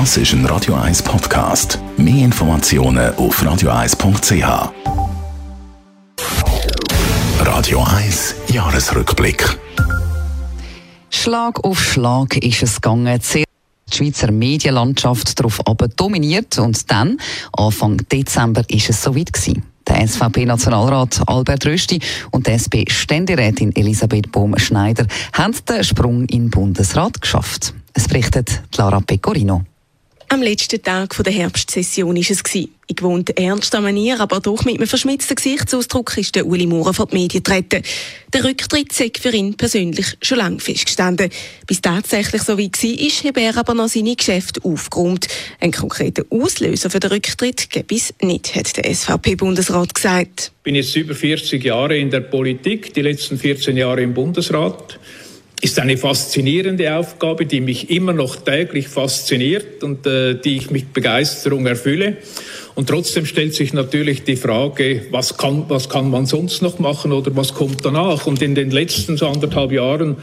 Das ist ein Radio 1 Podcast. Mehr Informationen auf radio1.ch. Radio 1 Jahresrückblick. Schlag auf Schlag ist es gegangen. Die Schweizer Medienlandschaft darauf aber dominiert und dann, Anfang Dezember, ist es soweit gewesen. Der SVP-Nationalrat Albert Rösti und die SP-Ständerätin Elisabeth Bohm-Schneider haben den Sprung in den Bundesrat geschafft. Es berichtet Lara Pecorino. Am letzten Tag der Herbstsession war es. In gewohnt ernster Manier, aber doch mit einem verschmitzten Gesichtsausdruck ist der Uli Maurer vor die Medien getreten. Der Rücktritt sei für ihn persönlich schon lange festgestanden. Bis tatsächlich so wie war, habe er aber noch seine Geschäfte aufgeräumt. Einen konkreten Auslöser für den Rücktritt gäbe es nicht, hat der SVP-Bundesrat gesagt. Ich bin jetzt über 40 Jahre in der Politik, die letzten 14 Jahre im Bundesrat ist eine faszinierende Aufgabe, die mich immer noch täglich fasziniert und äh, die ich mit Begeisterung erfülle. Und trotzdem stellt sich natürlich die Frage, was kann, was kann man sonst noch machen oder was kommt danach? Und in den letzten so anderthalb Jahren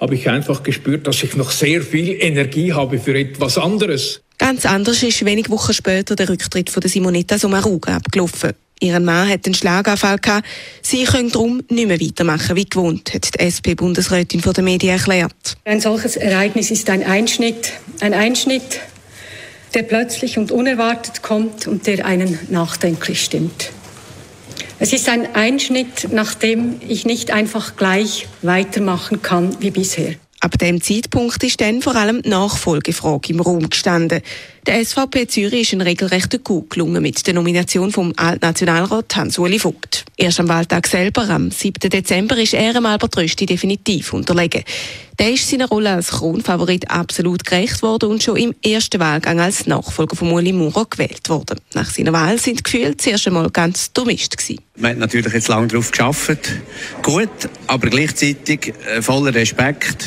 habe ich einfach gespürt, dass ich noch sehr viel Energie habe für etwas anderes. Ganz anders ist wenig Wochen später der Rücktritt von der Simonetta Sommaruga abgelaufen. Ihren Mann hat einen Schlaganfall gehabt. Sie können darum nicht mehr weitermachen wie gewohnt, hat die SP-Bundesrätin vor den Medien erklärt. Ein solches Ereignis ist ein Einschnitt, ein Einschnitt, der plötzlich und unerwartet kommt und der einen nachdenklich stimmt. Es ist ein Einschnitt, nach dem ich nicht einfach gleich weitermachen kann wie bisher. Ab dem Zeitpunkt ist dann vor allem die Nachfolgefrage im Raum gestanden. Der SVP Zürich ist ein regelrechter Coup gelungen mit der Nomination vom Altnationalrat Hans-Uli Vogt. Erst am Wahltag selber, am 7. Dezember, ist er am Albert Rösti definitiv unterlegen. Der ist seiner Rolle als Kronfavorit absolut gerecht worden und schon im ersten Wahlgang als Nachfolger von Uli Maurer gewählt worden. Nach seiner Wahl sind die Gefühle zuerst einmal ganz durchmischt gewesen. Man hat natürlich jetzt lange darauf geschafft. Gut, aber gleichzeitig äh, voller Respekt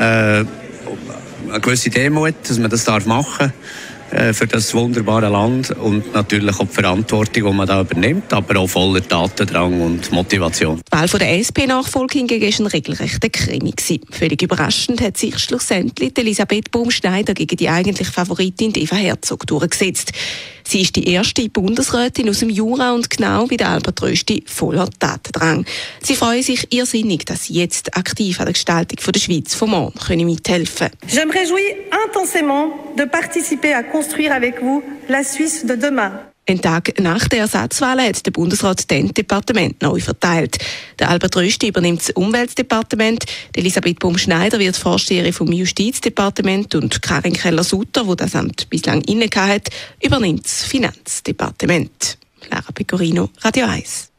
äh, eine gewisse Demut, dass man das darf machen äh, für das wunderbare Land und natürlich auch die Verantwortung, die man da übernimmt, aber auch voller Datendrang und Motivation. Die Wahl der SP-Nachfolge hingegen war ein regelrechter Krimi. Völlig überraschend hat sich schlussendlich Elisabeth Baumschneider gegen die eigentliche Favoritin Eva Herzog durchgesetzt. Sie ist die erste Bundesrätin aus dem Jura und genau wie der Albert Rösti voller Tatendrang. Sie freuen sich irrsinnig, dass sie jetzt aktiv an der Gestaltung der Schweiz vom Morgen können mithelfen können. Je me réjouis intensément de participer à construire avec vous la Suisse de demain. Ein Tag nach der Ersatzwahl hat der Bundesrat den Departement neu verteilt. Der Albert Rösti übernimmt das Umweltdepartement, Elisabeth Baum-Schneider wird Vorsteherin vom Justizdepartement und Karin Keller-Sutter, wo das Amt bislang inne hat, übernimmt das Finanzdepartement. Lara Pecorino, Radio 1.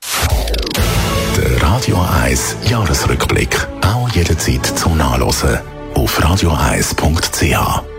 Der Radio 1 Jahresrückblick, auch jederzeit zum Nachlesen auf radio1.ch.